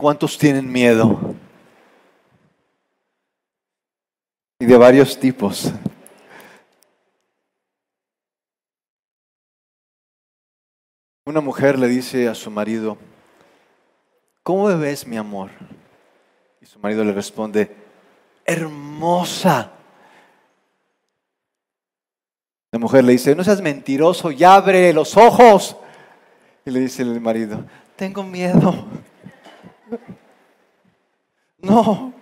¿Cuántos tienen miedo? Y de varios tipos. Una mujer le dice a su marido, ¿cómo me ves mi amor? Y su marido le responde, hermosa. La mujer le dice, no seas mentiroso, ya abre los ojos. Y le dice el marido, tengo miedo. No.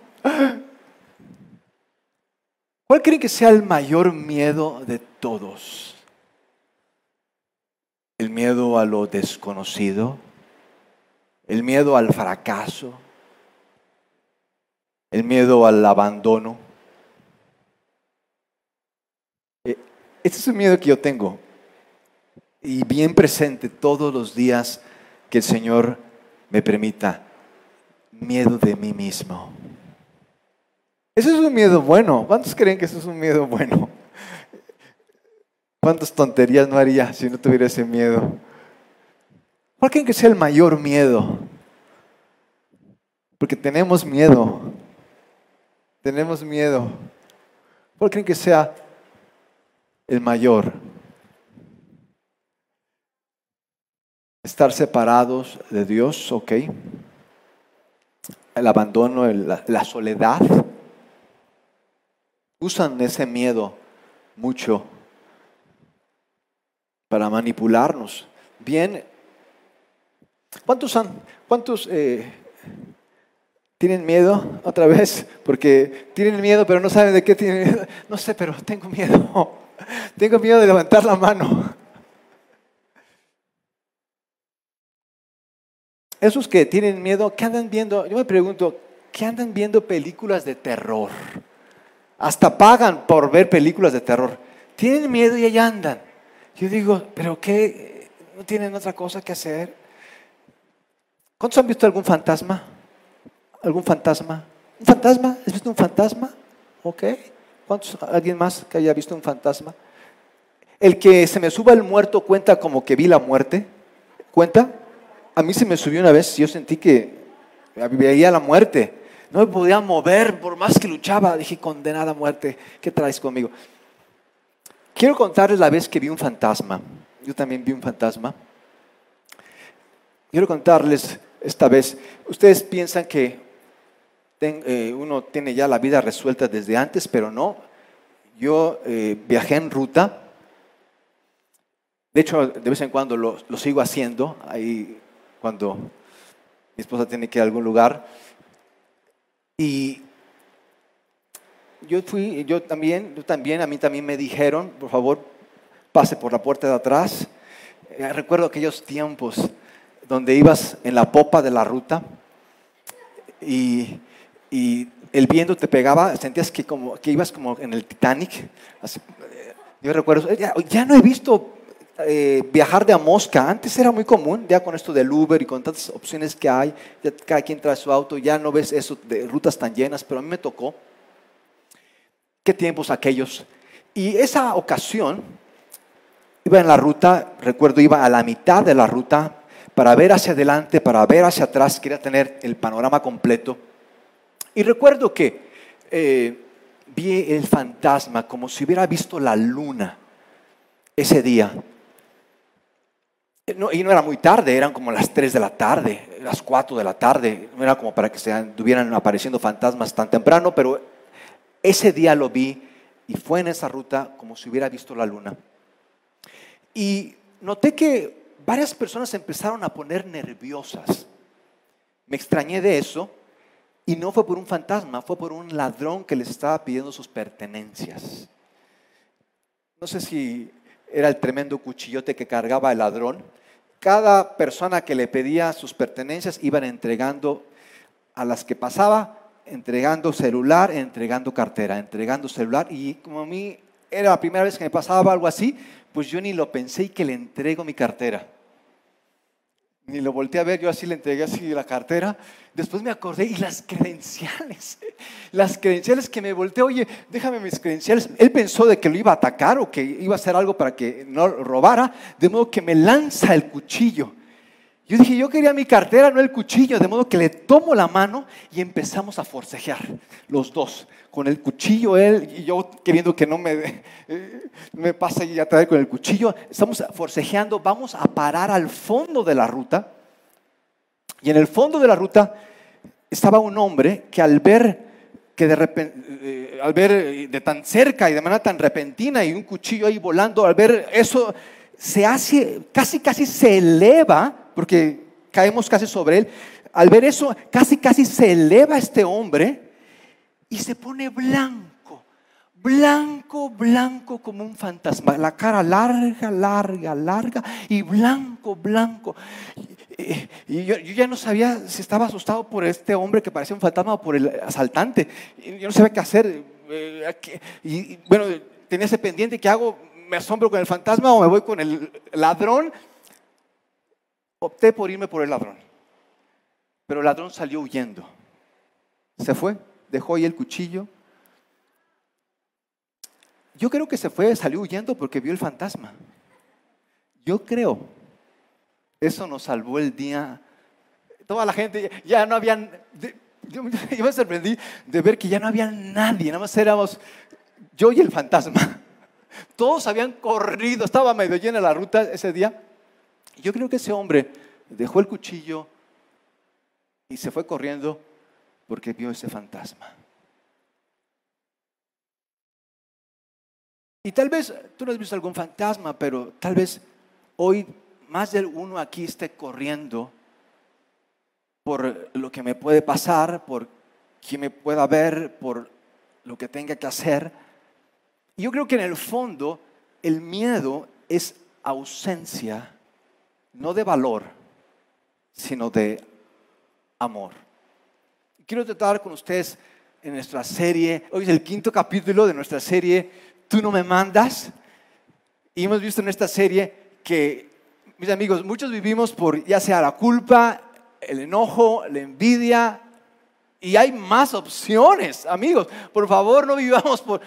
¿Cuál creen que sea el mayor miedo de todos? El miedo a lo desconocido, el miedo al fracaso, el miedo al abandono. Eh, este es un miedo que yo tengo y bien presente todos los días que el Señor me permita. Miedo de mí mismo. Eso es un miedo bueno. ¿Cuántos creen que eso es un miedo bueno? ¿Cuántas tonterías no haría si no tuviera ese miedo? ¿Cuál creen que sea el mayor miedo? Porque tenemos miedo. Tenemos miedo. ¿Cuál creen que sea el mayor? Estar separados de Dios, ok. El abandono, la, soledad. Usan ese miedo mucho para manipularnos. Bien, ¿cuántos, han, cuántos eh, tienen miedo otra vez? Porque tienen miedo, pero no saben de qué tienen miedo. No sé, pero tengo miedo. Tengo miedo de levantar la mano. Esos que tienen miedo, ¿qué andan viendo? Yo me pregunto, ¿qué andan viendo películas de terror? Hasta pagan por ver películas de terror. Tienen miedo y allá andan. Yo digo, ¿pero qué? ¿No tienen otra cosa que hacer? ¿Cuántos han visto algún fantasma? ¿Algún fantasma? ¿Un fantasma? ¿Has visto un fantasma? ¿Ok? ¿Cuántos, ¿Alguien más que haya visto un fantasma? El que se me suba el muerto cuenta como que vi la muerte. ¿Cuenta? A mí se me subió una vez, yo sentí que veía la muerte. No me podía mover por más que luchaba. Dije, condenada muerte, ¿qué traes conmigo? Quiero contarles la vez que vi un fantasma. Yo también vi un fantasma. Quiero contarles esta vez. Ustedes piensan que eh, uno tiene ya la vida resuelta desde antes, pero no. Yo eh, viajé en ruta. De hecho, de vez en cuando lo, sigo haciendo. Cuando mi esposa tiene que ir a algún lugar. Y yo fui, yo también, yo también, a mí también me dijeron, por favor, pase por la puerta de atrás. Eh, recuerdo aquellos tiempos donde ibas en la popa de la ruta y, el viento te pegaba, sentías que, como, que ibas como en el Titanic. Eh, yo recuerdo, ya, ya no he visto eh, viajar de a mosca. Antes era muy común, ya con esto del Uber y con tantas opciones que hay, cada quien trae su auto, ya no ves eso de rutas tan llenas, pero a mí me tocó. Qué tiempos aquellos. Y esa ocasión, iba en la ruta, recuerdo, iba a la mitad de la ruta para ver hacia adelante, para ver hacia atrás, quería tener el panorama completo. Y recuerdo que eh, vi el fantasma como si hubiera visto la luna ese día y no era muy tarde, eran como las 3 de la tarde, las 4 de la tarde. No era como para que se estuvieran apareciendo fantasmas tan temprano, pero ese día lo vi y fue en esa ruta como si hubiera visto la luna. Y noté que varias personas empezaron a poner nerviosas. Me extrañé de eso y no fue por un fantasma, fue por un ladrón que les estaba pidiendo sus pertenencias. No sé si era el tremendo cuchillote que cargaba el ladrón, cada persona que le pedía sus pertenencias iban entregando a las que pasaba, entregando celular, entregando cartera, entregando celular. Y como a mí era la primera vez que me pasaba algo así, pues yo ni lo pensé y que le entrego mi cartera. Ni lo volteé a ver, yo así le entregué así la cartera. Después me acordé y las credenciales, las credenciales que me volteé, oye, déjame mis credenciales. Él pensó de que lo iba a atacar o que iba a hacer algo para que no robara, de modo que me lanza el cuchillo. Yo dije, yo quería mi cartera, no el cuchillo, de modo que le tomo la mano y empezamos a forcejear, los dos, con el cuchillo él y yo queriendo que no me, eh, me pase y a traer con el cuchillo. Estamos forcejeando, vamos a parar al fondo de la ruta. Y en el fondo de la ruta estaba un hombre que al ver que de repente, eh, al ver eh, de tan cerca y de manera tan repentina y un cuchillo ahí volando, al ver eso, se hace, casi, casi se eleva porque caemos casi sobre él. Al ver eso, casi, casi se eleva este hombre y se pone blanco, blanco, blanco como un fantasma. La cara larga, larga, larga y blanco, blanco. Y, yo, ya no sabía si estaba asustado por este hombre que parecía un fantasma o por el asaltante. Yo no sabía qué hacer. Eh, y bueno, tenía ese pendiente, ¿qué hago? ¿Me asombro con el fantasma o me voy con el ladrón? Opté por irme por el ladrón. Pero el ladrón salió huyendo. Se fue, dejó ahí el cuchillo. Yo creo que se fue, salió huyendo porque vio el fantasma. Yo creo. Eso nos salvó el día. Toda la gente, ya no habían... Yo, me sorprendí de ver que ya no había nadie, nada más éramos yo y el fantasma. Todos habían corrido, estaba medio llena la ruta ese día. Yo creo que ese hombre dejó el cuchillo y se fue corriendo porque vio ese fantasma. Y tal vez tú no has visto algún fantasma, pero tal vez hoy más de uno aquí esté corriendo por lo que me puede pasar, por quien me pueda ver, por lo que tenga que hacer. Yo creo que en el fondo el miedo es ausencia no de valor, sino de amor. Quiero tratar con ustedes en nuestra serie, hoy es el quinto capítulo de nuestra serie, Tú no me mandas. Y hemos visto en esta serie que, mis amigos, muchos vivimos por ya sea la culpa, el enojo, la envidia, y hay más opciones, amigos. Por favor, no vivamos por...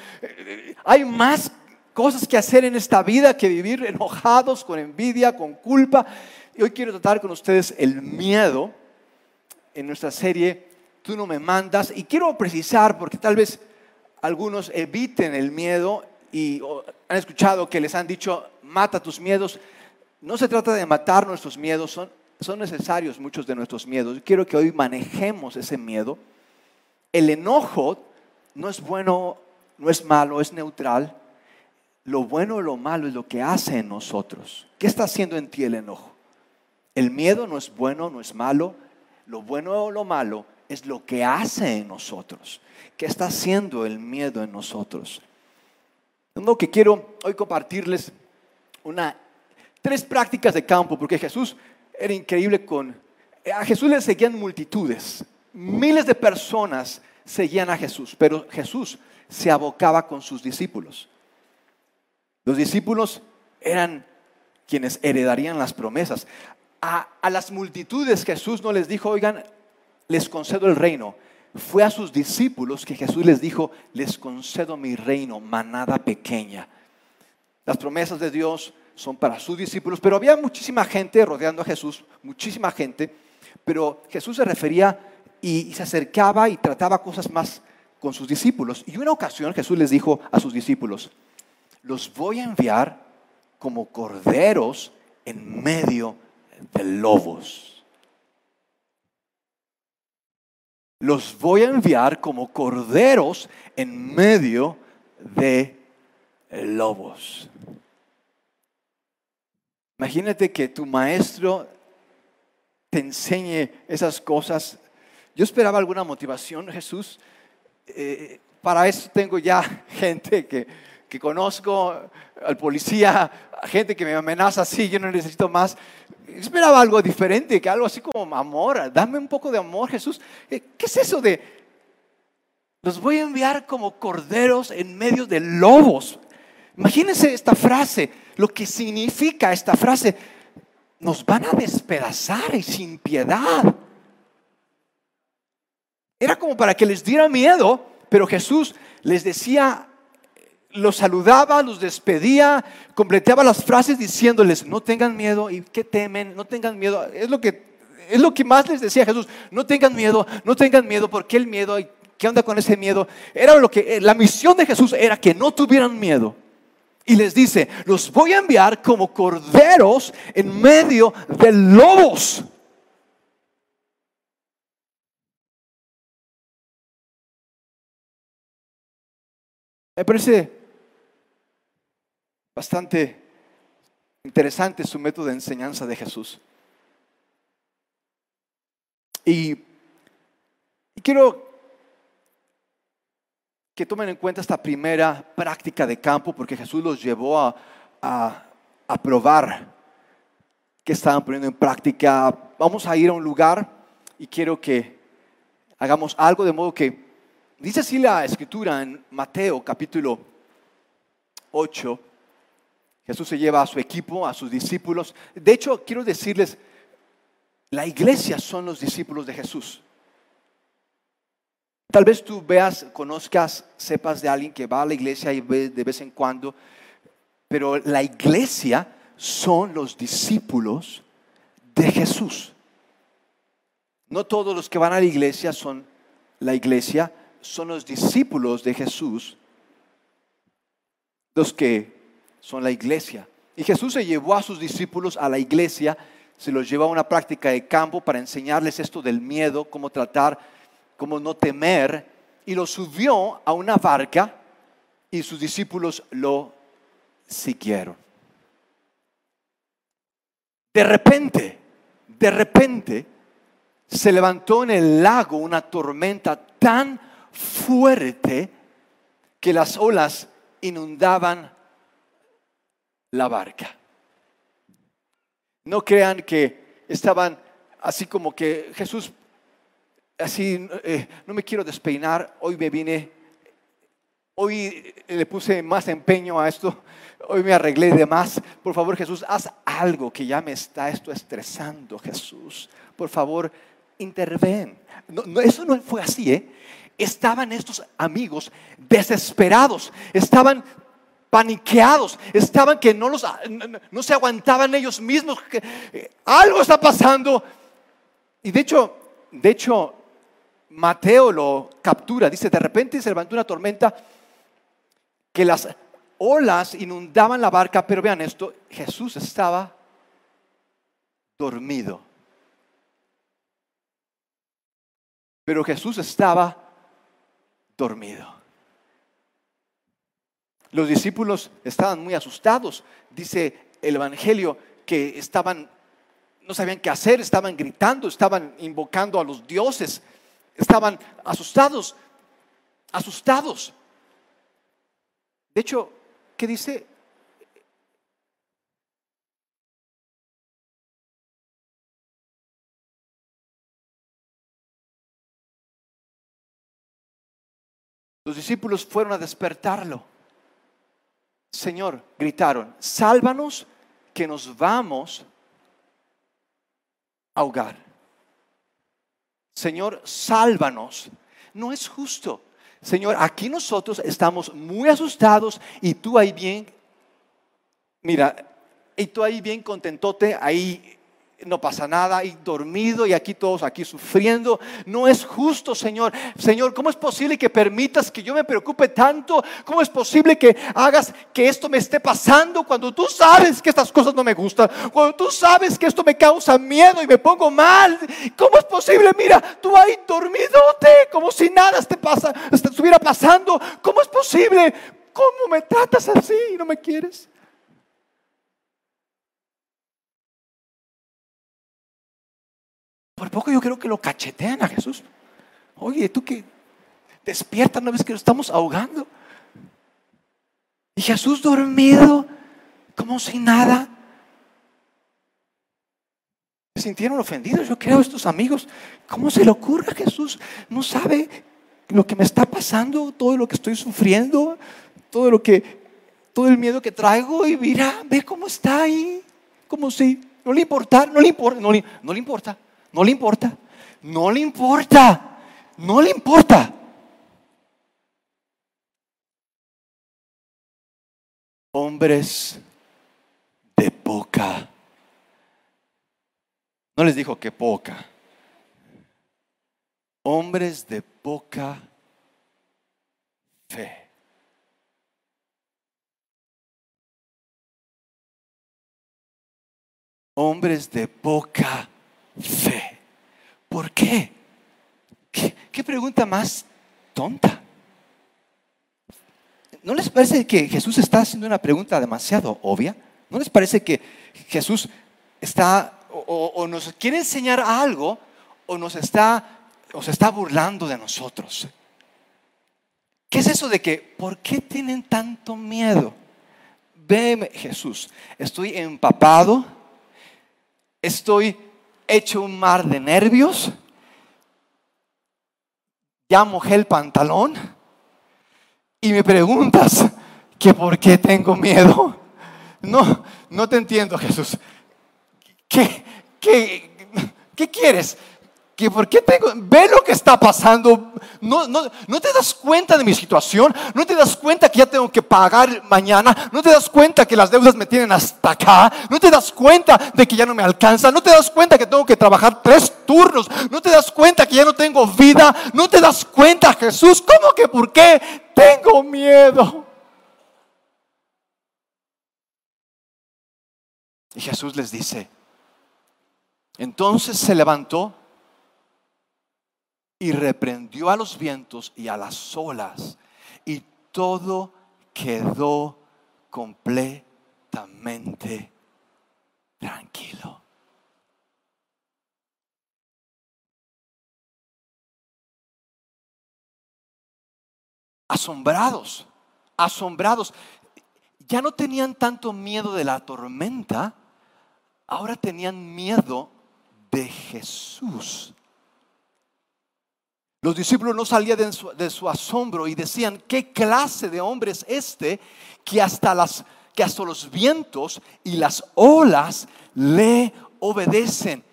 Hay más cosas que hacer en esta vida que vivir enojados, con envidia, con culpa. Y hoy quiero tratar con ustedes el miedo en nuestra serie Tú no me mandas. Y quiero precisar, porque tal vez algunos eviten el miedo y han escuchado que les han dicho, mata tus miedos. No se trata de matar nuestros miedos, son, son necesarios muchos de nuestros miedos. Quiero que hoy manejemos ese miedo. El enojo no es bueno, no es malo, es neutral lo bueno o lo malo es lo que hace en nosotros. ¿Qué está haciendo en ti el enojo? El miedo no es bueno, no es malo. Lo bueno o lo malo es lo que hace en nosotros. ¿Qué está haciendo el miedo en nosotros? Lo que quiero hoy compartirles una, tres prácticas de campo, porque Jesús era increíble con... A Jesús le seguían multitudes, miles de personas seguían a Jesús, pero Jesús se abocaba con sus discípulos. Los discípulos eran quienes heredarían las promesas. A, las multitudes Jesús no les dijo, oigan, les concedo el reino. Fue a sus discípulos que Jesús les dijo, les concedo mi reino, manada pequeña. Las promesas de Dios son para sus discípulos, pero había muchísima gente rodeando a Jesús, muchísima gente, pero Jesús se refería y se acercaba y trataba cosas más con sus discípulos. Y una ocasión Jesús les dijo a sus discípulos, los voy a enviar como corderos en medio de lobos. Los voy a enviar como corderos en medio de lobos. Imagínate que tu maestro te enseñe esas cosas. Yo esperaba alguna motivación, Jesús. Eh, para eso tengo ya gente que que conozco, al policía, a gente que me amenaza así, yo no necesito más. Esperaba algo diferente, que algo así como amor, dame un poco de amor, Jesús. Eh, ¿Qué es eso de los voy a enviar como corderos en medio de lobos? Imagínense esta frase, lo que significa esta frase. Nos van a despedazar y sin piedad. Era como para que les diera miedo, pero Jesús les decía los saludaba, los despedía, completaba las frases diciéndoles, no tengan miedo y que temen, no tengan miedo. Es lo que, es lo que más les decía Jesús, no tengan miedo, no tengan miedo, porque el miedo, ¿qué onda con ese miedo? Era lo que, la misión de Jesús era que no tuvieran miedo. Y les dice, los voy a enviar como corderos en medio de lobos. Me parece bastante interesante su método de enseñanza de Jesús. Y, quiero que tomen en cuenta esta primera práctica de campo, porque Jesús los llevó a, a probar que estaban poniendo en práctica. Vamos a ir a un lugar y quiero que hagamos algo de modo que, dice así la escritura en Mateo capítulo 8, Jesús se lleva a su equipo, a sus discípulos. De hecho, quiero decirles, la iglesia son los discípulos de Jesús. Tal vez tú veas, conozcas, sepas de alguien que va a la iglesia y ve de vez en cuando, pero la iglesia son los discípulos de Jesús. No todos los que van a la iglesia son la iglesia, son los discípulos de Jesús los que son la iglesia. Y Jesús se llevó a sus discípulos a la iglesia, se los llevó a una práctica de campo para enseñarles esto del miedo, cómo tratar, cómo no temer, y lo subió a una barca y sus discípulos lo siguieron. De repente, de repente, se levantó en el lago una tormenta tan fuerte que las olas inundaban la barca. No crean que estaban así como que Jesús, así, eh, no me quiero despeinar, hoy me vine, hoy le puse más empeño a esto, hoy me arreglé de más. Por favor Jesús, haz algo que ya me está esto estresando, Jesús. Por favor, interven. No, eso no fue así, ¿eh? Estaban estos amigos desesperados, estaban paniqueados, estaban que no, los, no, se aguantaban ellos mismos, que algo está pasando. Y de hecho, de hecho, Mateo lo captura, dice, de repente se levantó una tormenta que las olas inundaban la barca, pero vean esto, Jesús estaba dormido. Pero Jesús estaba dormido. Los discípulos estaban muy asustados. Dice el Evangelio que estaban, no sabían qué hacer, estaban gritando, estaban invocando a los dioses, estaban asustados, asustados. De hecho, ¿qué dice? Los discípulos fueron a despertarlo. Señor, gritaron, sálvanos que nos vamos a ahogar. Señor, sálvanos. No es justo. Señor, aquí nosotros estamos muy asustados y tú ahí bien, mira, y tú ahí bien contentote, ahí no pasa nada y dormido y aquí todos aquí sufriendo. No es justo, Señor. Señor, ¿cómo es posible que permitas que yo me preocupe tanto? ¿Cómo es posible que hagas que esto me esté pasando cuando tú sabes que estas cosas no me gustan? Cuando tú sabes que esto me causa miedo y me pongo mal. ¿Cómo es posible? Mira, tú ahí dormidote, como si nada te pasa, estuviera pasando. ¿Cómo es posible? ¿Cómo me tratas así y no me quieres? Por poco yo creo que lo cachetean a Jesús. Oye, tú que despierta, no ves que lo estamos ahogando. Y Jesús dormido, como si nada. Se sintieron ofendidos, yo creo, estos amigos. ¿Cómo se le ocurre a Jesús? No sabe lo que me está pasando, todo lo que estoy sufriendo, todo lo que, todo el miedo que traigo. Y mira, ve cómo está ahí, como si no le importa, no le importa, no le importa. No le importa. No le importa. No le importa. hombres de poca. No les dijo que poca. Hombres de poca fe. Hombres de poca fe. ¿Por qué? ¿Qué, pregunta más tonta? ¿No les parece que Jesús está haciendo una pregunta demasiado obvia? ¿No les parece que Jesús está o, nos quiere enseñar algo o nos está, o se está burlando de nosotros? ¿Qué es eso de que, ¿por qué tienen tanto miedo? Veme, Jesús, estoy empapado, estoy hecho un mar de nervios, ya mojé el pantalón y me preguntas que por qué tengo miedo. No, no te entiendo, Jesús. ¿Qué, qué, qué quieres? ¿Que ¿Por qué tengo? Ve lo que está pasando. No, no, no te das cuenta de mi situación. No te das cuenta que ya tengo que pagar mañana. No te das cuenta que las deudas me tienen hasta acá. No te das cuenta de que ya no me alcanza. No te das cuenta que tengo que trabajar tres turnos. No te das cuenta que ya no tengo vida. No te das cuenta, Jesús. ¿Cómo que por qué tengo miedo? Y Jesús les dice, entonces se levantó y reprendió a los vientos y a las olas y todo quedó completamente tranquilo. Asombrados, asombrados. Ya no tenían tanto miedo de la tormenta, ahora tenían miedo de Jesús. Los discípulos no salían de su, asombro y decían, ¿qué clase de hombre es este que hasta, las, que hasta los vientos y las olas le obedecen?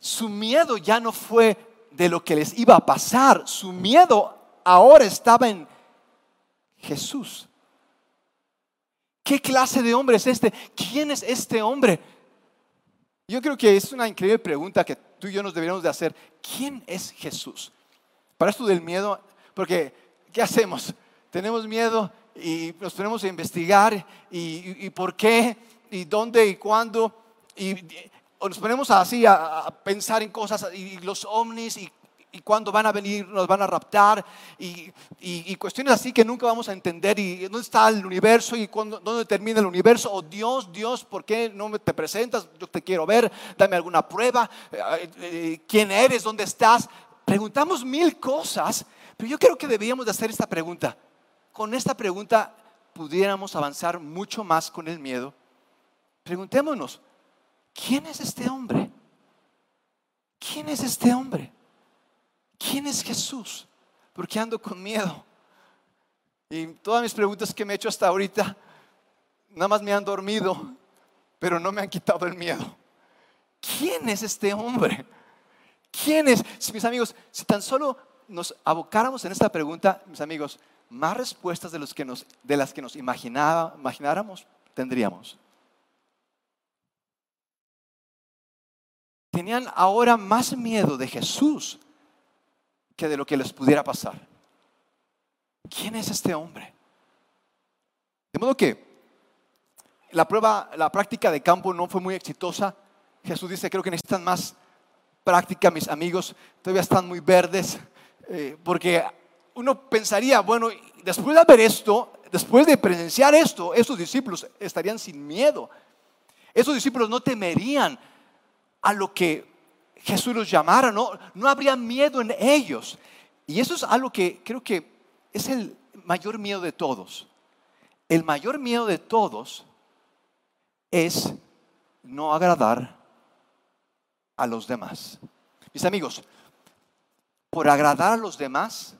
Su miedo ya no fue de lo que les iba a pasar, su miedo ahora estaba en Jesús. ¿Qué clase de hombre es este? ¿Quién es este hombre? Yo creo que es una increíble pregunta que tú y yo nos deberíamos de hacer. ¿Quién es Jesús? Para esto del miedo, porque ¿qué hacemos? Tenemos miedo y nos ponemos a investigar y, por qué y dónde y cuándo y, nos ponemos así a, pensar en cosas y los ovnis y cuándo van a venir, nos van a raptar y, cuestiones así que nunca vamos a entender y dónde está el universo y cuándo, dónde termina el universo o Dios, Dios, ¿por qué no te presentas? Yo te quiero ver, dame alguna prueba, eh, eh, quién eres, dónde estás. Preguntamos mil cosas, pero yo creo que deberíamos de hacer esta pregunta. Con esta pregunta pudiéramos avanzar mucho más con el miedo. Preguntémonos, ¿quién es este hombre? ¿Quién es este hombre? ¿quién es Jesús? Porque ando con miedo. Y todas mis preguntas que me he hecho hasta ahorita, nada más me han dormido, pero no me han quitado el miedo. ¿Quién es este hombre? ¿Quién es? mis amigos, si tan solo nos abocáramos en esta pregunta, mis amigos, más respuestas de, las que nos imagináramos tendríamos. Tenían ahora más miedo de Jesús que de lo que les pudiera pasar. ¿Quién es este hombre? De modo que la prueba, la práctica de campo no fue muy exitosa. Jesús dice, creo que necesitan más práctica, mis amigos, todavía están muy verdes, eh, porque uno pensaría, bueno, después de ver esto, después de presenciar esto, esos discípulos estarían sin miedo. Esos discípulos no temerían a lo que Jesús los llamara, no, no habría miedo en ellos. Y eso es algo que creo que es el mayor miedo de todos. El mayor miedo de todos es no agradar a los demás. Mis amigos, por agradar a los demás,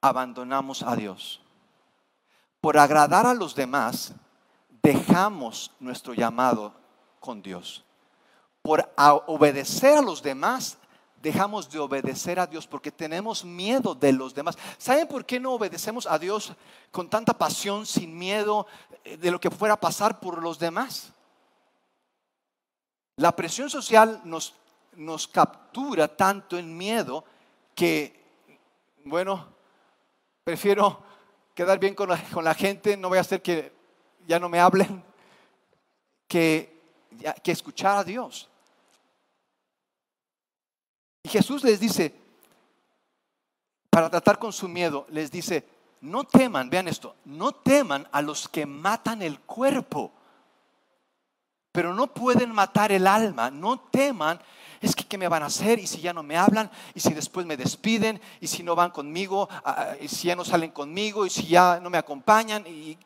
abandonamos a Dios. Por agradar a los demás, dejamos nuestro llamado con Dios por obedecer a los demás, dejamos de obedecer a Dios porque tenemos miedo de los demás. ¿Saben por qué no obedecemos a Dios con tanta pasión, sin miedo eh, de lo que fuera a pasar por los demás? La presión social nos, nos captura tanto en miedo que, bueno, prefiero quedar bien con la, con la gente, no voy a hacer que ya no me hablen, que, que escuchar a Dios. Y Jesús les dice, para tratar con su miedo, les dice, no teman, vean esto, no teman a los que matan el cuerpo, pero no pueden matar el alma, no teman es que ¿qué me van a hacer? Y si ya no me hablan, y si después me despiden, y si no van conmigo, y si ya no salen conmigo, y si ya no me acompañan, y,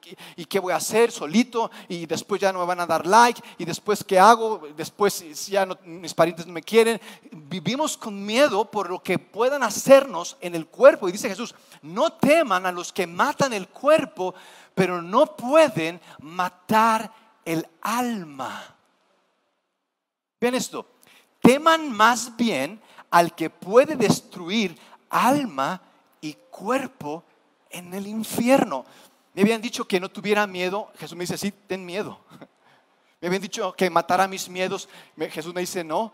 qué voy a hacer solito, y después ya no me van a dar like, y después qué hago, después ya mis parientes no me quieren. Vivimos con miedo por lo que puedan hacernos en el cuerpo. Y dice Jesús, no teman a los que matan el cuerpo, pero no pueden matar el alma. Vean esto, teman más bien al que puede destruir alma y cuerpo en el infierno. Me habían dicho que no tuviera miedo. Jesús me dice, sí, ten miedo. Me habían dicho que matara mis miedos. Jesús me dice, no,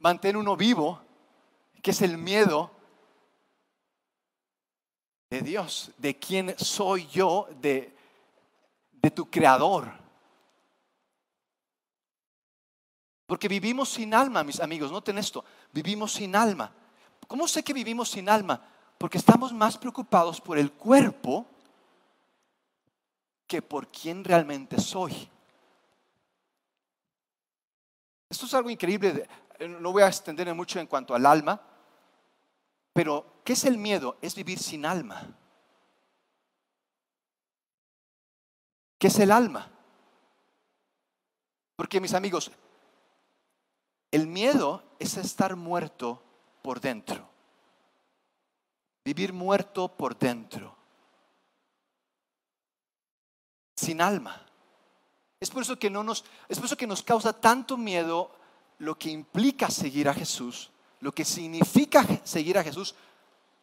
mantén uno vivo, que es el miedo de Dios, de quién soy yo, de, de tu creador. Porque vivimos sin alma, mis amigos, noten esto, vivimos sin alma. ¿Cómo sé que vivimos sin alma? Porque estamos más preocupados por el cuerpo que por quién realmente soy. Esto es algo increíble, no voy a extenderme mucho en cuanto al alma, pero ¿qué es el miedo? Es vivir sin alma. ¿Qué es el alma? Porque mis amigos, el miedo es estar muerto por dentro. Vivir muerto por dentro. Sin alma. Es por eso que no nos es por eso que nos causa tanto miedo lo que implica seguir a Jesús, lo que significa seguir a Jesús,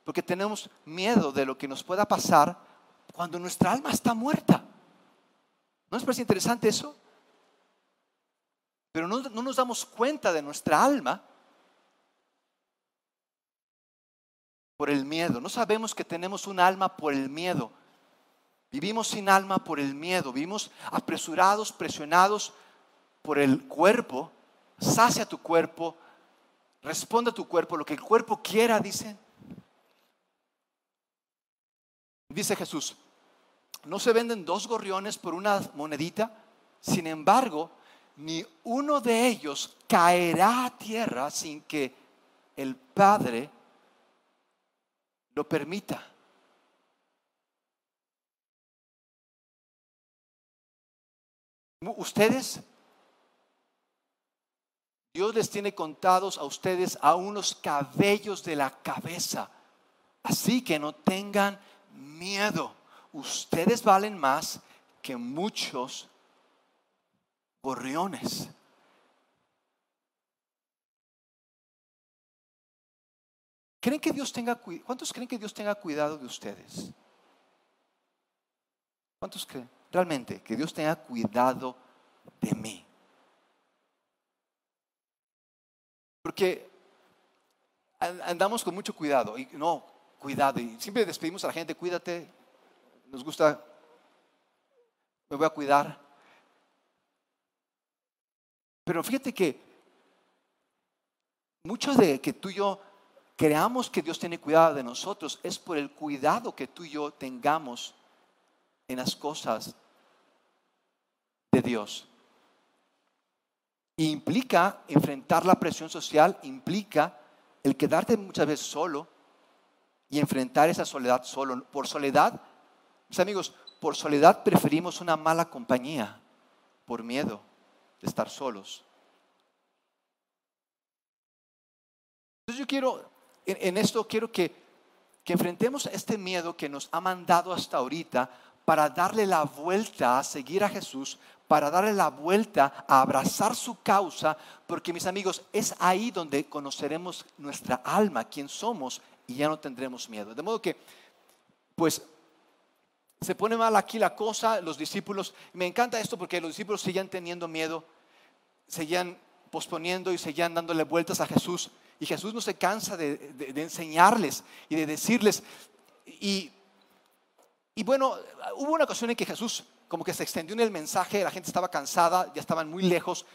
porque tenemos miedo de lo que nos pueda pasar cuando nuestra alma está muerta. ¿No es parece interesante eso? Pero no, nos damos cuenta de nuestra alma por el miedo. No sabemos que tenemos un alma por el miedo. Vivimos sin alma por el miedo. Vivimos apresurados, presionados por el cuerpo. Sacia tu cuerpo. Responde a tu cuerpo lo que el cuerpo quiera, dice. Dice Jesús, ¿no se venden dos gorriones por una monedita? Sin embargo, ni uno de ellos caerá a tierra sin que el Padre lo permita. Ustedes, Dios les tiene contados a ustedes a unos cabellos de la cabeza. Así que no tengan miedo. Ustedes valen más que muchos gorriones. ¿Creen que Dios tenga ¿Cuántos creen que Dios tenga cuidado de ustedes? ¿Cuántos creen realmente que Dios tenga cuidado de mí? Porque andamos con mucho cuidado y no, cuidado. Y siempre despedimos a la gente, cuídate, nos gusta, me voy a cuidar. Pero fíjate que mucho de que tú y yo creamos que Dios tiene cuidado de nosotros es por el cuidado que tú y yo tengamos en las cosas de Dios. Implica enfrentar la presión social, implica el quedarte muchas veces solo y enfrentar esa soledad solo. Por soledad, mis amigos, por soledad preferimos una mala compañía, por miedo de estar solos. Entonces yo quiero, en, esto quiero que, que enfrentemos este miedo que nos ha mandado hasta ahorita para darle la vuelta a seguir a Jesús, para darle la vuelta, a abrazar su causa, porque mis amigos, es ahí donde conoceremos nuestra alma, quién somos, y ya no tendremos miedo. De modo que, pues, se pone mal aquí la cosa, los discípulos, me encanta esto porque los discípulos seguían teniendo miedo, seguían posponiendo y seguían dándole vueltas a Jesús. Y Jesús no se cansa de, enseñarles y de decirles. Y, y, bueno, hubo una ocasión en que Jesús como que se extendió en el mensaje, la gente estaba cansada, ya estaban muy lejos.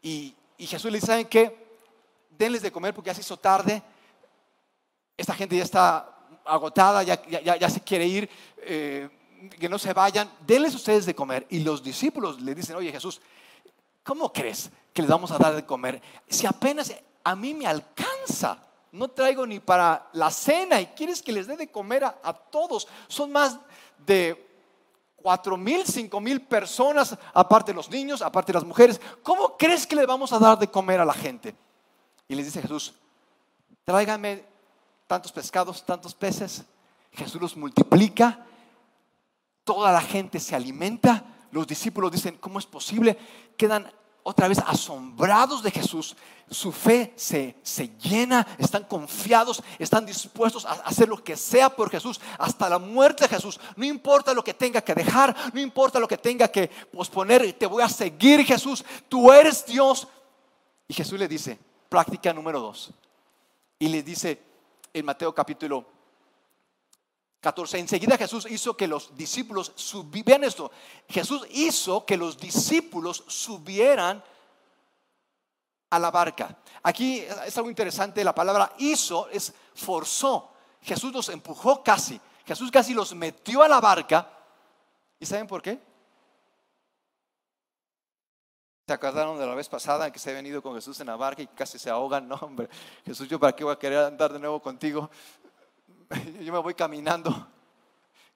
Y, Jesús les dice, ¿saben qué? Denles de comer porque ya se hizo tarde. Esta gente ya está agotada, ya, ya, se quiere ir. Eh, que no se vayan, denles ustedes de comer. Y los discípulos le dicen, oye Jesús, ¿cómo crees que les vamos a dar de comer? Si apenas a mí me alcanza, no traigo ni para la cena y quieres que les dé de comer a, todos. Son más de cuatro mil, cinco mil personas, aparte de los niños, aparte de las mujeres. ¿Cómo crees que le vamos a dar de comer a la gente? Y les dice Jesús, tráigame tantos pescados, tantos peces. Jesús los multiplica toda la gente se alimenta. Los discípulos dicen, ¿cómo es posible? Quedan otra vez asombrados de Jesús. Su fe se, se, llena, están confiados, están dispuestos a hacer lo que sea por Jesús, hasta la muerte de Jesús. No importa lo que tenga que dejar, no importa lo que tenga que posponer, te voy a seguir Jesús, tú eres Dios. Y Jesús le dice, práctica número dos. Y le dice en Mateo capítulo 14. Enseguida Jesús hizo que los discípulos subieran esto. Jesús hizo que los discípulos subieran a la barca. Aquí es algo interesante, la palabra hizo es forzó. Jesús los empujó casi. Jesús casi los metió a la barca. ¿Y saben por qué? ¿Se acordaron de la vez pasada que se ha venido con Jesús en la barca y casi se ahogan? No, hombre, Jesús, yo para qué voy a querer andar de nuevo contigo. yo me voy caminando.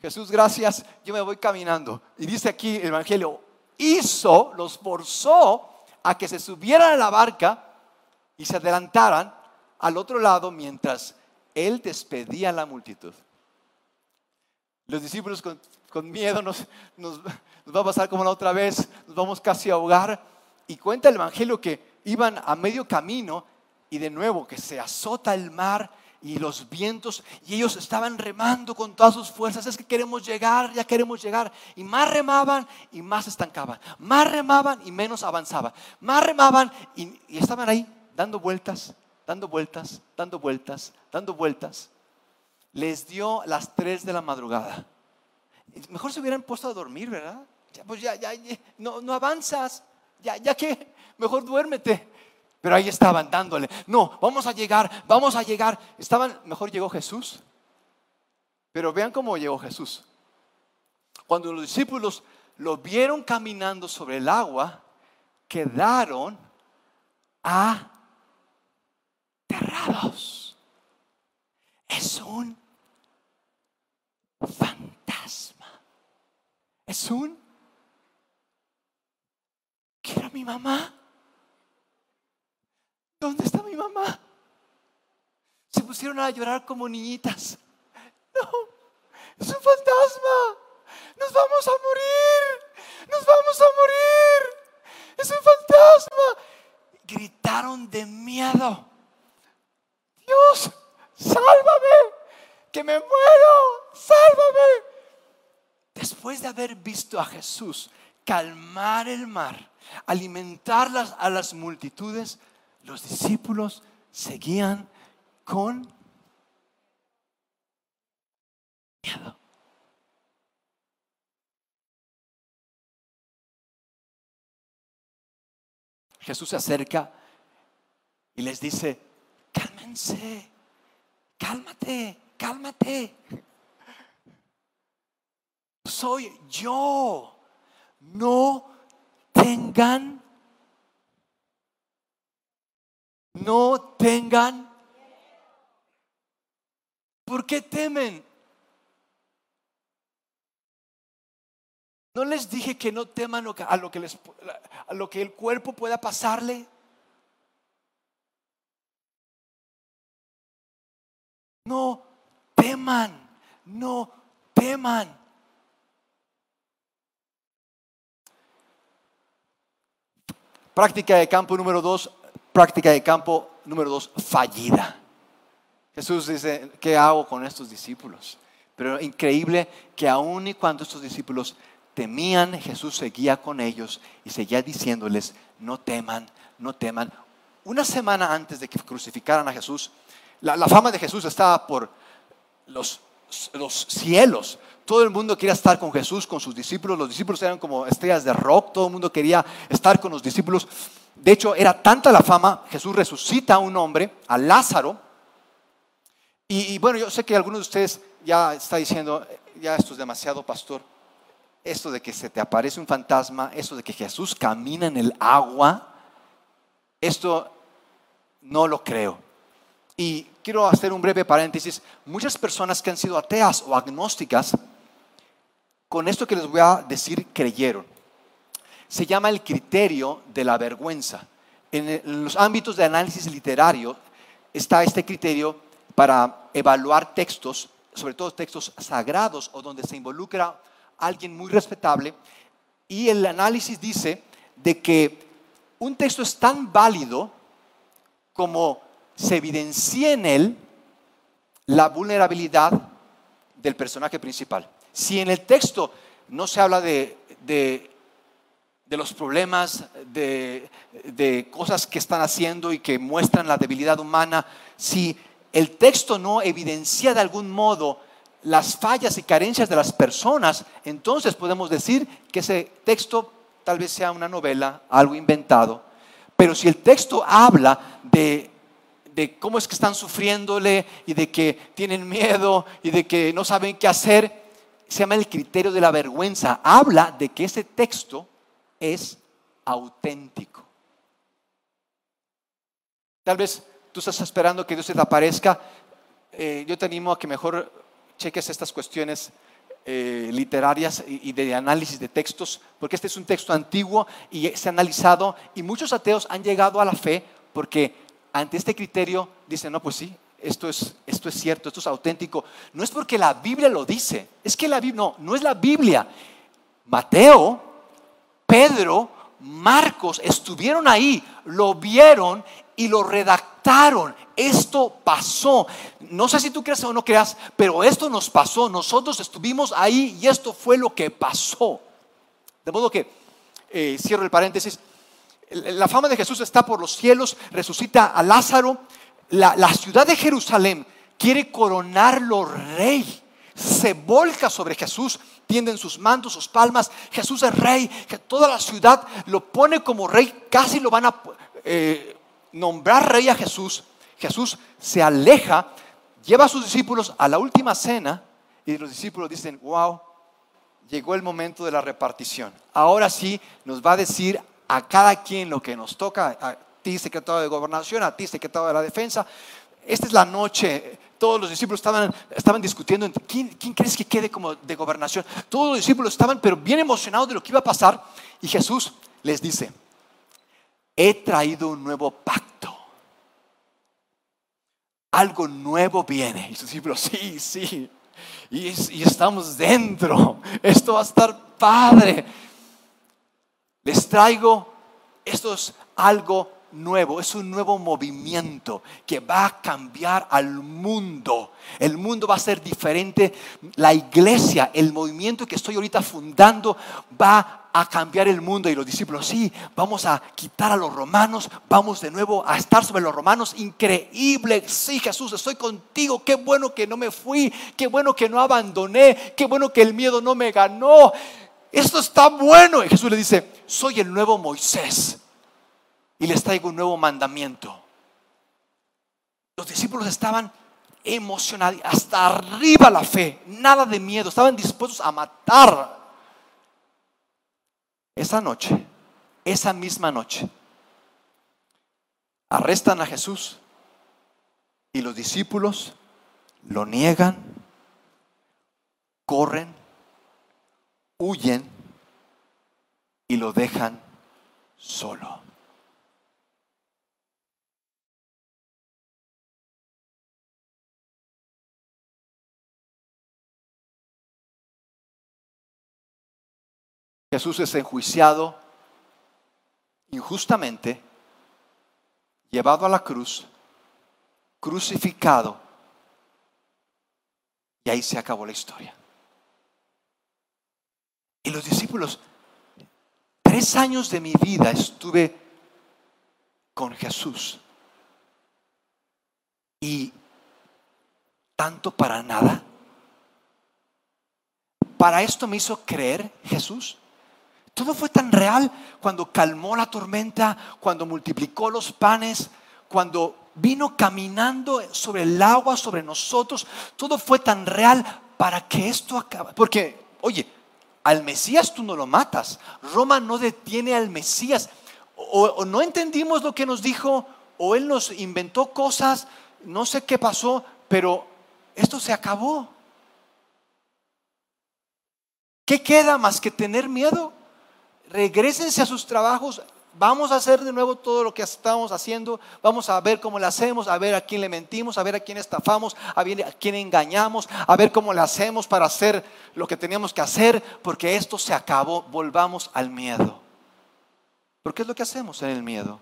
Jesús, gracias, yo me voy caminando. Y dice aquí el Evangelio, hizo, los forzó a que se subieran a la barca y se adelantaran al otro lado mientras él despedía a la multitud. Los discípulos con, miedo nos, nos, va a pasar como la otra vez, nos vamos casi a ahogar. Y cuenta el Evangelio que iban a medio camino y de nuevo que se azota el mar y los vientos y ellos estaban remando con todas sus fuerzas. Es que queremos llegar, ya queremos llegar. Y más remaban y más estancaban. Más remaban y menos avanzaban. Más remaban y, estaban ahí dando vueltas, dando vueltas, dando vueltas, dando vueltas. Les dio las 3 de la madrugada. Mejor se hubieran puesto a dormir, ¿verdad? pues ya, ya, no, no avanzas. Ya, ya que, mejor duérmete. Pero ahí estaban dándole. No, vamos a llegar, vamos a llegar. Estaban, mejor llegó Jesús. Pero vean cómo llegó Jesús. Cuando los discípulos lo vieron caminando sobre el agua, quedaron aterrados. Es un fantasma. Es un... ¿Qué era mi mamá? ¿Dónde está mi mamá? Se pusieron a llorar como niñitas. No, es un fantasma. Nos vamos a morir. Nos vamos a morir. Es un fantasma. Gritaron de miedo. Dios, sálvame. Que me muero. Sálvame. Después de haber visto a Jesús calmar el mar, alimentar a las multitudes, los discípulos seguían con miedo. Jesús se acerca y les dice, cálmense, cálmate, cálmate. Soy yo. No tengan no tengan. ¿Por qué temen? ¿No les dije que no teman a lo que, les, a lo que el cuerpo pueda pasarle? No teman, no teman. Práctica de campo número dos, práctica de campo número dos, fallida. Jesús dice, ¿qué hago con estos discípulos? Pero increíble que aun y cuando estos discípulos temían, Jesús seguía con ellos y seguía diciéndoles, no teman, no teman. Una semana antes de que crucificaran a Jesús, la, fama de Jesús estaba por los, los cielos. Todo el mundo quería estar con Jesús, con sus discípulos. Los discípulos eran como estrellas de rock. Todo el mundo quería estar con los discípulos. De hecho, era tanta la fama, Jesús resucita a un hombre, a Lázaro. Y, bueno, yo sé que algunos de ustedes ya está diciendo, ya esto es demasiado, pastor. Esto de que se te aparece un fantasma, esto de que Jesús camina en el agua, esto no lo creo. Y quiero hacer un breve paréntesis. Muchas personas que han sido ateas o agnósticas, con esto que les voy a decir, creyeron. Se llama el criterio de la vergüenza. En los ámbitos de análisis literario está este criterio para evaluar textos, sobre todo textos sagrados o donde se involucra alguien muy respetable. Y el análisis dice de que un texto es tan válido como se evidencia en él la vulnerabilidad del personaje principal. Si en el texto no se habla de, de, los problemas, de, de, cosas que están haciendo y que muestran la debilidad humana, si el texto no evidencia de algún modo las fallas y carencias de las personas, entonces podemos decir que ese texto tal vez sea una novela, algo inventado. Pero si el texto habla de de cómo es que están sufriéndole y de que tienen miedo y de que no saben qué hacer, se llama el criterio de la vergüenza. Habla de que ese texto es auténtico. Tal vez tú estás esperando que Dios te aparezca. Eh, yo te animo a que mejor cheques estas cuestiones eh, literarias y, de análisis de textos, porque este es un texto antiguo y se ha analizado y muchos ateos han llegado a la fe porque ante este criterio dicen, no, pues sí, esto es, esto es cierto, esto es auténtico. No es porque la Biblia lo dice, es que la Biblia, no, no es la Biblia. Mateo, Pedro, Marcos estuvieron ahí, lo vieron y lo redactaron. Esto pasó. No sé si tú creas o no creas, pero esto nos pasó. Nosotros estuvimos ahí y esto fue lo que pasó. De modo que, eh, cierro el paréntesis, la fama de Jesús está por los cielos, resucita a Lázaro. La, ciudad de Jerusalén quiere coronarlo rey. Se volca sobre Jesús, tienden sus mantos, sus palmas. Jesús es rey. Que toda la ciudad lo pone como rey. Casi lo van a eh, nombrar rey a Jesús. Jesús se aleja, lleva a sus discípulos a la última cena y los discípulos dicen, wow, llegó el momento de la repartición. Ahora sí nos va a decir a cada quien lo que nos toca, a ti secretario de gobernación, a ti secretario de la defensa. Esta es la noche, todos los discípulos estaban, estaban discutiendo, ¿quién, ¿quién crees que quede como de gobernación? Todos los discípulos estaban, pero bien emocionados de lo que iba a pasar. Y Jesús les dice, he traído un nuevo pacto. Algo nuevo viene. Y sus discípulos, sí, sí. Y, y estamos dentro. Esto va a estar padre les traigo, esto es algo nuevo, es un nuevo movimiento que va a cambiar al mundo. El mundo va a ser diferente. La iglesia, el movimiento que estoy ahorita fundando, va a cambiar el mundo. Y los discípulos, sí, vamos a quitar a los romanos, vamos de nuevo a estar sobre los romanos. Increíble, sí, Jesús, estoy contigo. Qué bueno que no me fui, qué bueno que no abandoné, qué bueno que el miedo no me ganó esto está bueno. Y Jesús le dice, soy el nuevo Moisés y les traigo un nuevo mandamiento. Los discípulos estaban emocionados, hasta arriba la fe, nada de miedo, estaban dispuestos a matar. Esa noche, esa misma noche, arrestan a Jesús y los discípulos lo niegan, corren huyen y lo dejan solo. Jesús es enjuiciado injustamente, llevado a la cruz, crucificado, y ahí se acabó la historia. Y los discípulos, tres años de mi vida estuve con Jesús. Y tanto para nada. Para esto me hizo creer Jesús. Todo fue tan real cuando calmó la tormenta, cuando multiplicó los panes, cuando vino caminando sobre el agua, sobre nosotros. Todo fue tan real para que esto acabe. Porque, oye, al Mesías tú no lo matas. Roma no detiene al Mesías. O, no entendimos lo que nos dijo, o él nos inventó cosas, no sé qué pasó, pero esto se acabó. ¿Qué queda más que tener miedo? Regrésense a sus trabajos, Vamos a hacer de nuevo todo lo que estamos haciendo. Vamos a ver cómo lo hacemos, a ver a quién le mentimos, a ver a quién estafamos, a ver a quién engañamos, a ver cómo le hacemos para hacer lo que teníamos que hacer, porque esto se acabó. Volvamos al miedo. Porque es lo que hacemos en el miedo.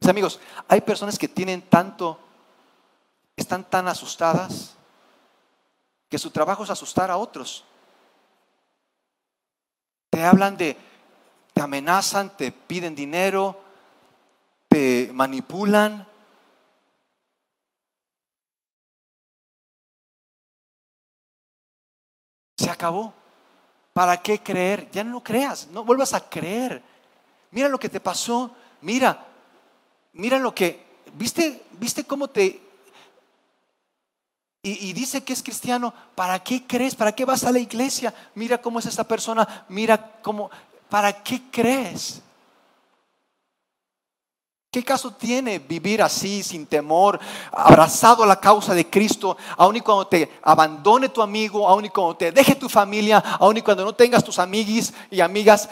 Mis amigos, hay personas que tienen tanto, están tan asustadas, que su trabajo es asustar a otros. Te hablan de te amenazan, te piden dinero, te manipulan. Se acabó. ¿Para qué creer? Ya no creas, no vuelvas a creer. Mira lo que te pasó, mira, mira lo que, ¿viste, viste cómo te... Y, dice que es cristiano, ¿para qué crees? ¿Para qué vas a la iglesia? Mira cómo es esta persona, mira cómo... ¿Para qué crees? ¿Qué caso tiene vivir así, sin temor, abrazado a la causa de Cristo, aun y cuando te abandone tu amigo, aun y cuando te deje tu familia, aun y cuando no tengas tus amiguis y amigas,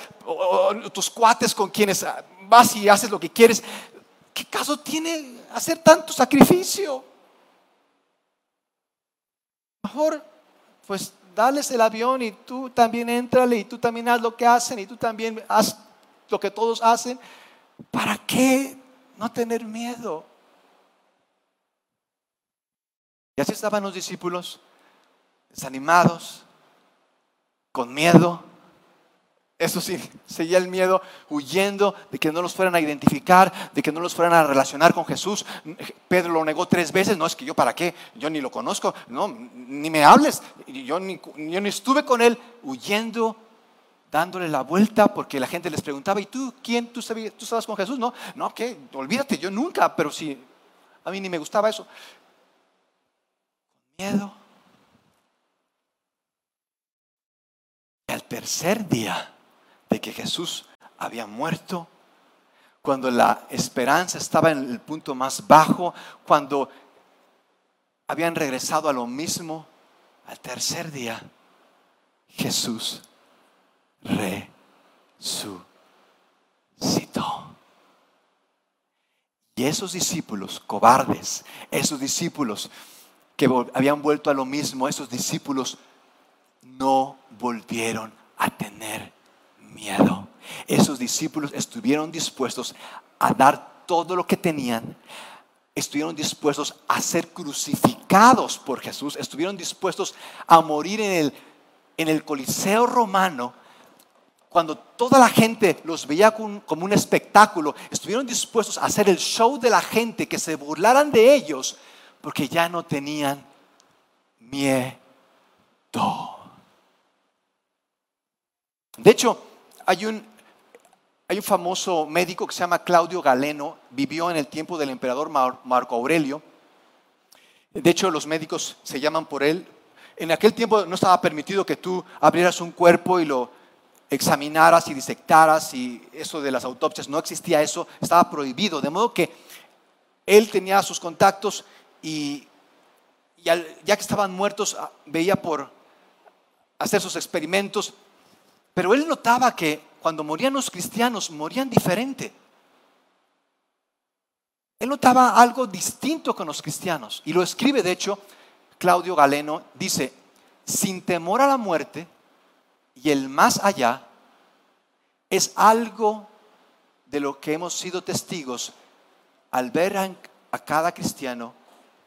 tus cuates con quienes vas y haces lo que quieres? ¿Qué caso tiene hacer tanto sacrificio? Mejor, pues dales el avión y tú también entrale y tú también haz lo que hacen y tú también haz lo que todos hacen. ¿Para qué no tener miedo? Y así estaban los discípulos, desanimados, con miedo, eso sí, seguía el miedo, huyendo de que no los fueran a identificar, de que no los fueran a relacionar con Jesús. Pedro lo negó tres veces, no es que yo para qué, yo ni lo conozco, no, ni me hables, yo ni, yo ni estuve con él, huyendo, dándole la vuelta, porque la gente les preguntaba, ¿y tú quién? ¿Tú, sabías, tú estabas con Jesús? No, no, ¿qué? Olvídate, yo nunca, pero sí, a mí ni me gustaba eso. Miedo. Y al tercer día, de que Jesús había muerto, cuando la esperanza estaba en el punto más bajo, cuando habían regresado a lo mismo, al tercer día, Jesús resucitó. Y esos discípulos cobardes, esos discípulos que habían vuelto a lo mismo, esos discípulos no volvieron a tener miedo. Esos discípulos estuvieron dispuestos a dar todo lo que tenían, estuvieron dispuestos a ser crucificados por Jesús, estuvieron dispuestos a morir en el, en el Coliseo romano. Cuando toda la gente los veía como un espectáculo, estuvieron dispuestos a hacer el show de la gente, que se burlaran de ellos, porque ya no tenían miedo. De hecho, hay un, hay un famoso médico que se llama Claudio Galeno, vivió en el tiempo del emperador Marco Aurelio. De hecho, los médicos se llaman por él. En aquel tiempo no estaba permitido que tú abrieras un cuerpo y lo examinaras y disectaras y eso de las autopsias, no existía eso, estaba prohibido. De modo que él tenía sus contactos y, ya que estaban muertos, ah, veía por hacer sus experimentos pero él notaba que cuando morían los cristianos, morían diferente. Él notaba algo distinto con los cristianos. Y lo escribe, de hecho, Claudio Galeno, dice, sin temor a la muerte y el más allá, es algo de lo que hemos sido testigos al ver a, cada cristiano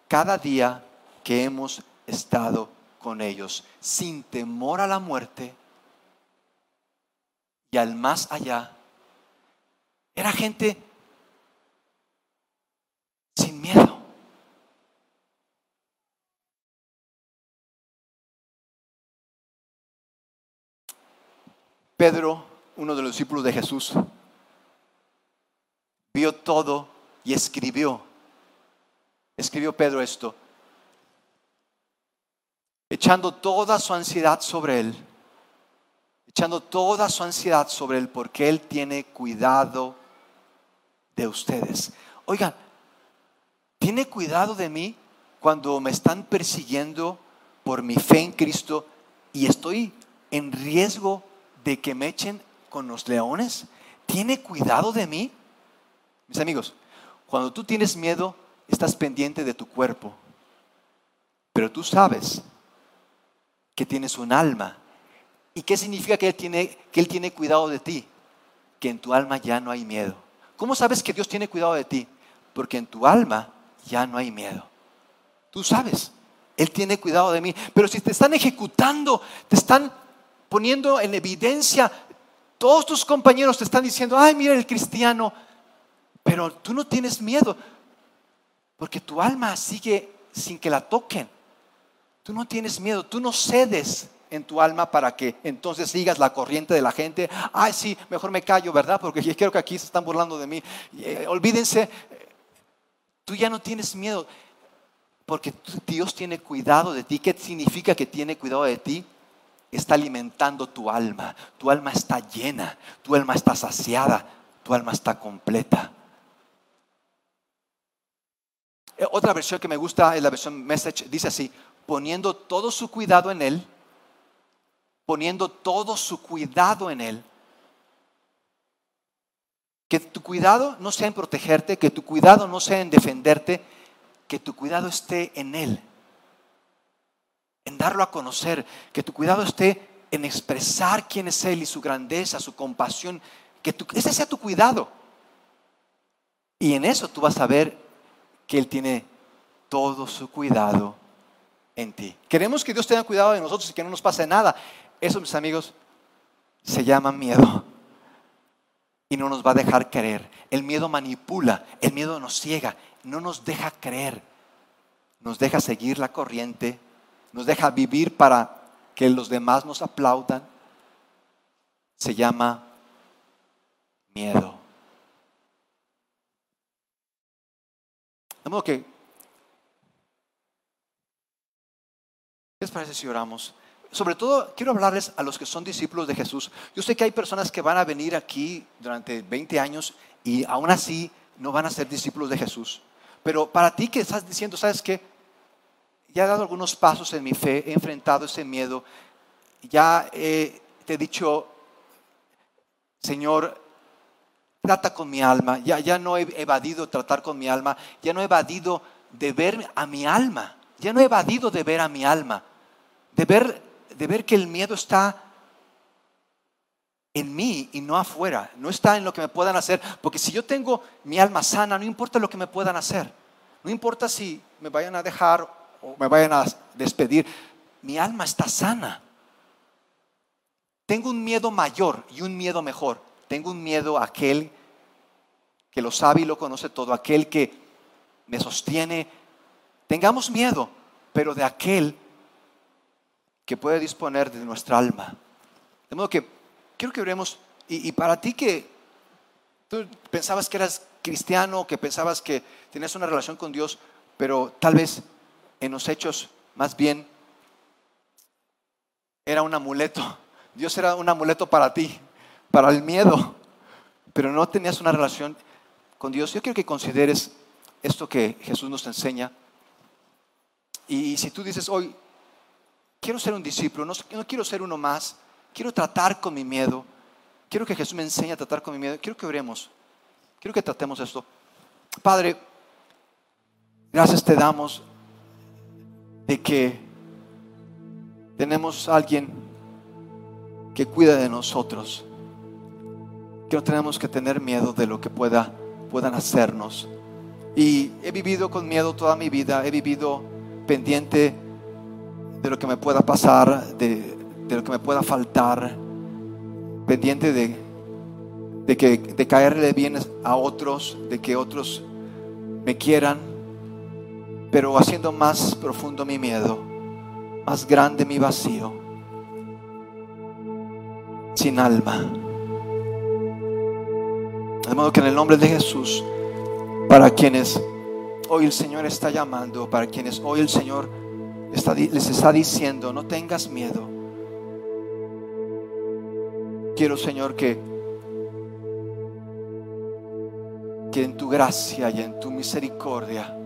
cada día que hemos estado con ellos, sin temor a la muerte y al más allá. Era gente sin miedo. Pedro, uno de los discípulos de Jesús, vio todo y escribió. Escribió Pedro esto, echando toda su ansiedad sobre él, echando toda su ansiedad sobre él porque él tiene cuidado de ustedes. Oigan, ¿tiene cuidado de mí cuando me están persiguiendo por mi fe en Cristo y estoy en riesgo de que me echen con los leones? ¿Tiene cuidado de mí? Mis amigos, cuando tú tienes miedo, estás pendiente de tu cuerpo, pero tú sabes que tienes un alma. ¿Y qué significa que él, tiene, que él tiene cuidado de ti? Que en tu alma ya no hay miedo. ¿Cómo sabes que Dios tiene cuidado de ti? Porque en tu alma ya no hay miedo. Tú sabes, Él tiene cuidado de mí. Pero si te están ejecutando, te están poniendo en evidencia, todos tus compañeros te están diciendo, ay, mira el cristiano, pero tú no tienes miedo, porque tu alma sigue sin que la toquen. Tú no tienes miedo, tú no cedes en tu alma para que entonces sigas la corriente de la gente. Ay, sí, mejor me callo, ¿verdad? Porque creo que aquí se están burlando de mí. Eh, olvídense, tú ya no tienes miedo, porque Dios tiene cuidado de ti. ¿Qué significa que tiene cuidado de ti? Está alimentando tu alma. Tu alma está llena, tu alma está saciada, tu alma está completa. Eh, otra versión que me gusta es la versión Message, dice así, poniendo todo su cuidado en Él, poniendo todo su cuidado en Él. Que tu cuidado no sea en protegerte, que tu cuidado no sea en defenderte, que tu cuidado esté en Él, en darlo a conocer, que tu cuidado esté en expresar quién es Él y su grandeza, su compasión, que ese sea tu cuidado. Y en eso tú vas a ver que Él tiene todo su cuidado en ti. Queremos que Dios tenga cuidado de nosotros y que no nos pase nada. Eso, mis amigos, se llama miedo. Y no nos va a dejar creer. El miedo manipula, el miedo nos ciega, no nos deja creer. Nos deja seguir la corriente, nos deja vivir para que los demás nos aplaudan. Se llama miedo. De modo que ¿Qué les parece si oramos? Sobre todo, quiero hablarles a los que son discípulos de Jesús. Yo sé que hay personas que van a venir aquí durante 20 años y aún así no van a ser discípulos de Jesús. Pero para ti que estás diciendo, ¿sabes qué? Ya he dado algunos pasos en mi fe, he enfrentado ese miedo, ya te he dicho, Señor, trata con mi alma, ya, ya no he evadido tratar con mi alma, ya no he evadido de ver a mi alma, ya no he evadido de ver a mi alma de ver, de ver que el miedo está en mí y no afuera, no está en lo que me puedan hacer, porque si yo tengo mi alma sana, no importa lo que me puedan hacer, no importa si me vayan a dejar o me vayan a despedir, mi alma está sana. Tengo un miedo mayor y un miedo mejor. Tengo un miedo a aquel que lo sabe y lo conoce todo, aquel que me sostiene. Tengamos miedo, pero de aquel que puede disponer de nuestra alma. De modo que quiero que oremos, y, para ti que tú pensabas que eras cristiano, que pensabas que tenías una relación con Dios, pero tal vez en los hechos más bien era un amuleto. Dios era un amuleto para ti, para el miedo, pero no tenías una relación con Dios. Yo quiero que consideres esto que Jesús nos enseña. Y si tú dices hoy, quiero ser un discípulo, no, quiero ser uno más, quiero tratar con mi miedo, quiero que Jesús me enseñe a tratar con mi miedo, quiero que oremos, quiero que tratemos esto. Padre, gracias te damos de que tenemos a alguien que cuida de nosotros, que no tenemos que tener miedo de lo que pueda, puedan hacernos. Y he vivido con miedo toda mi vida, he vivido pendiente de lo que me pueda pasar, de, lo que me pueda faltar, pendiente de, de, que, de caerle bien a otros, de que otros me quieran, pero haciendo más profundo mi miedo, más grande mi vacío, sin alma. De modo que en el nombre de Jesús, para quienes hoy el Señor está llamando, para quienes hoy el Señor les está diciendo, no tengas miedo. Quiero, Señor, que, que en tu gracia y en tu misericordia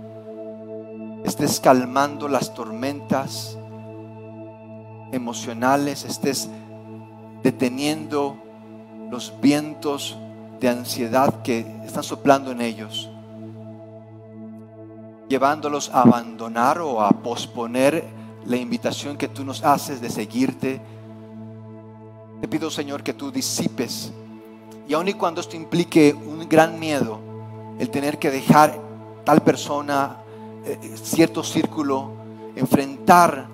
estés calmando las tormentas emocionales, estés deteniendo los vientos de ansiedad que están soplando en ellos llevándolos a abandonar o a posponer la invitación que tú nos haces de seguirte. Te pido, Señor, que tú disipes. Y aun y cuando esto implique un gran miedo, el tener que dejar tal persona, eh, cierto círculo, enfrentar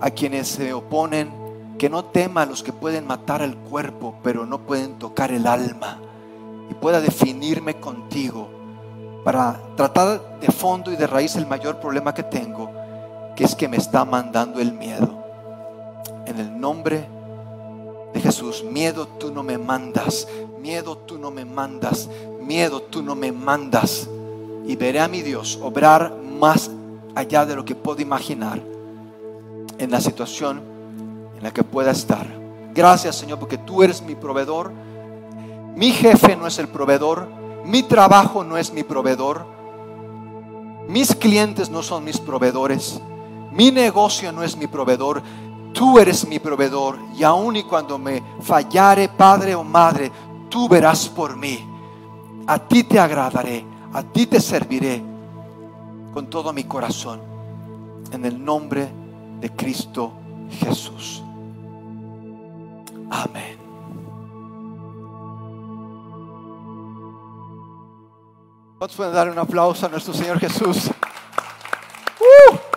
a quienes se oponen, que no tema a los que pueden matar el cuerpo, pero no pueden tocar el alma, y pueda definirme contigo para tratar de fondo y de raíz el mayor problema que tengo, que es que me está mandando el miedo. En el nombre de Jesús, miedo tú no me mandas, miedo tú no me mandas, miedo tú no me mandas. Y veré a mi Dios obrar más allá de lo que puedo imaginar en la situación en la que pueda estar. Gracias Señor porque tú eres mi proveedor. Mi jefe no es el proveedor, mi trabajo no es mi proveedor. Mis clientes no son mis proveedores. Mi negocio no es mi proveedor. Tú eres mi proveedor. Y aun y cuando me fallare, padre o madre, tú verás por mí. A ti te agradaré. A ti te serviré con todo mi corazón. En el nombre de Cristo Jesús. Amén. ¿Cuántos pueden dar un aplauso a nuestro Señor Jesús? ¡Uh!